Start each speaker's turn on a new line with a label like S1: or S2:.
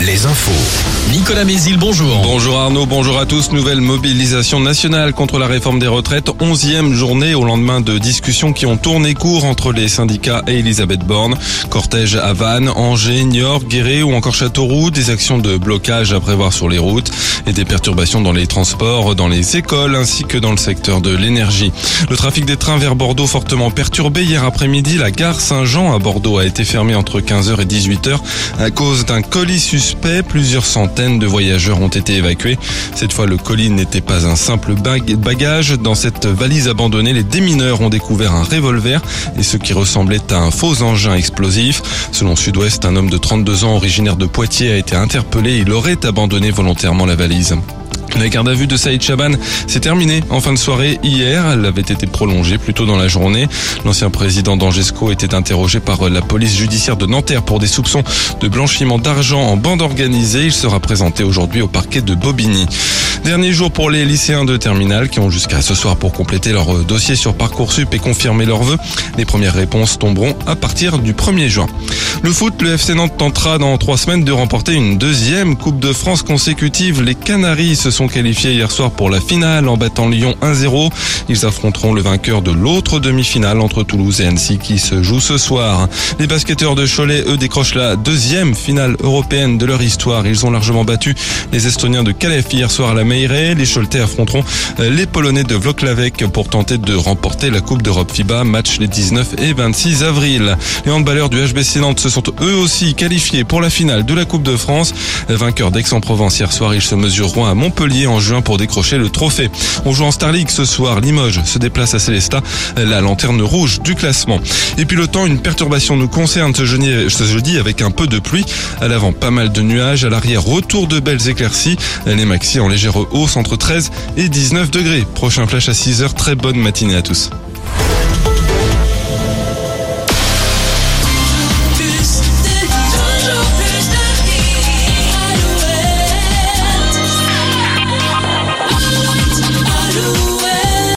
S1: les infos.
S2: Nicolas Mézil, bonjour.
S3: Bonjour Arnaud, bonjour à tous. Nouvelle mobilisation nationale contre la réforme des retraites. Onzième journée au lendemain de discussions qui ont tourné court entre les syndicats et Elisabeth Borne. Cortège à Vannes, Angers, Niort, Guéret ou encore Châteauroux. Des actions de blocage à prévoir sur les routes et des perturbations dans les transports, dans les écoles ainsi que dans le secteur de l'énergie. Le trafic des trains vers Bordeaux fortement perturbé hier après-midi. La gare Saint-Jean à Bordeaux a été fermée entre 15h et 18h à cause d'un colis suspect. Plusieurs centaines de voyageurs ont été évacués. Cette fois, le colis n'était pas un simple bagage. Dans cette valise abandonnée, les démineurs ont découvert un revolver et ce qui ressemblait à un faux engin explosif. Selon Sud-Ouest, un homme de 32 ans originaire de Poitiers a été interpellé. Il aurait abandonné volontairement la valise. La garde à vue de Saïd Chaban s'est terminée en fin de soirée hier. Elle avait été prolongée plus tôt dans la journée. L'ancien président d'Angesco était interrogé par la police judiciaire de Nanterre pour des soupçons de blanchiment d'argent en bande organisée. Il sera présenté aujourd'hui au parquet de Bobigny. Dernier jour pour les lycéens de terminale qui ont jusqu'à ce soir pour compléter leur dossier sur Parcoursup et confirmer leurs vœux. Les premières réponses tomberont à partir du 1er juin. Le foot, le FC Nantes tentera dans trois semaines de remporter une deuxième Coupe de France consécutive. Les Canaries se sont qualifiés hier soir pour la finale en battant Lyon 1-0. Ils affronteront le vainqueur de l'autre demi-finale entre Toulouse et Annecy qui se joue ce soir. Les basketteurs de Cholet, eux, décrochent la deuxième finale européenne de leur histoire. Ils ont largement battu les Estoniens de Calais hier soir à la Meirée. Les Choletais affronteront les Polonais de Vloklavek pour tenter de remporter la Coupe d'Europe FIBA, match les 19 et 26 avril. Les handballeurs du HBC Nantes sont eux aussi qualifiés pour la finale de la Coupe de France. Vainqueurs d'Aix-en-Provence hier soir, ils se mesureront à Montpellier en juin pour décrocher le trophée. On joue en Star League ce soir. Limoges se déplace à Célestat, la lanterne rouge du classement. Et puis le temps, une perturbation nous concerne ce jeudi, avec un peu de pluie. À l'avant, pas mal de nuages. À l'arrière, retour de belles éclaircies. Les maxi en légère hausse entre 13 et 19 degrés. Prochain flash à 6 heures. Très bonne matinée à tous.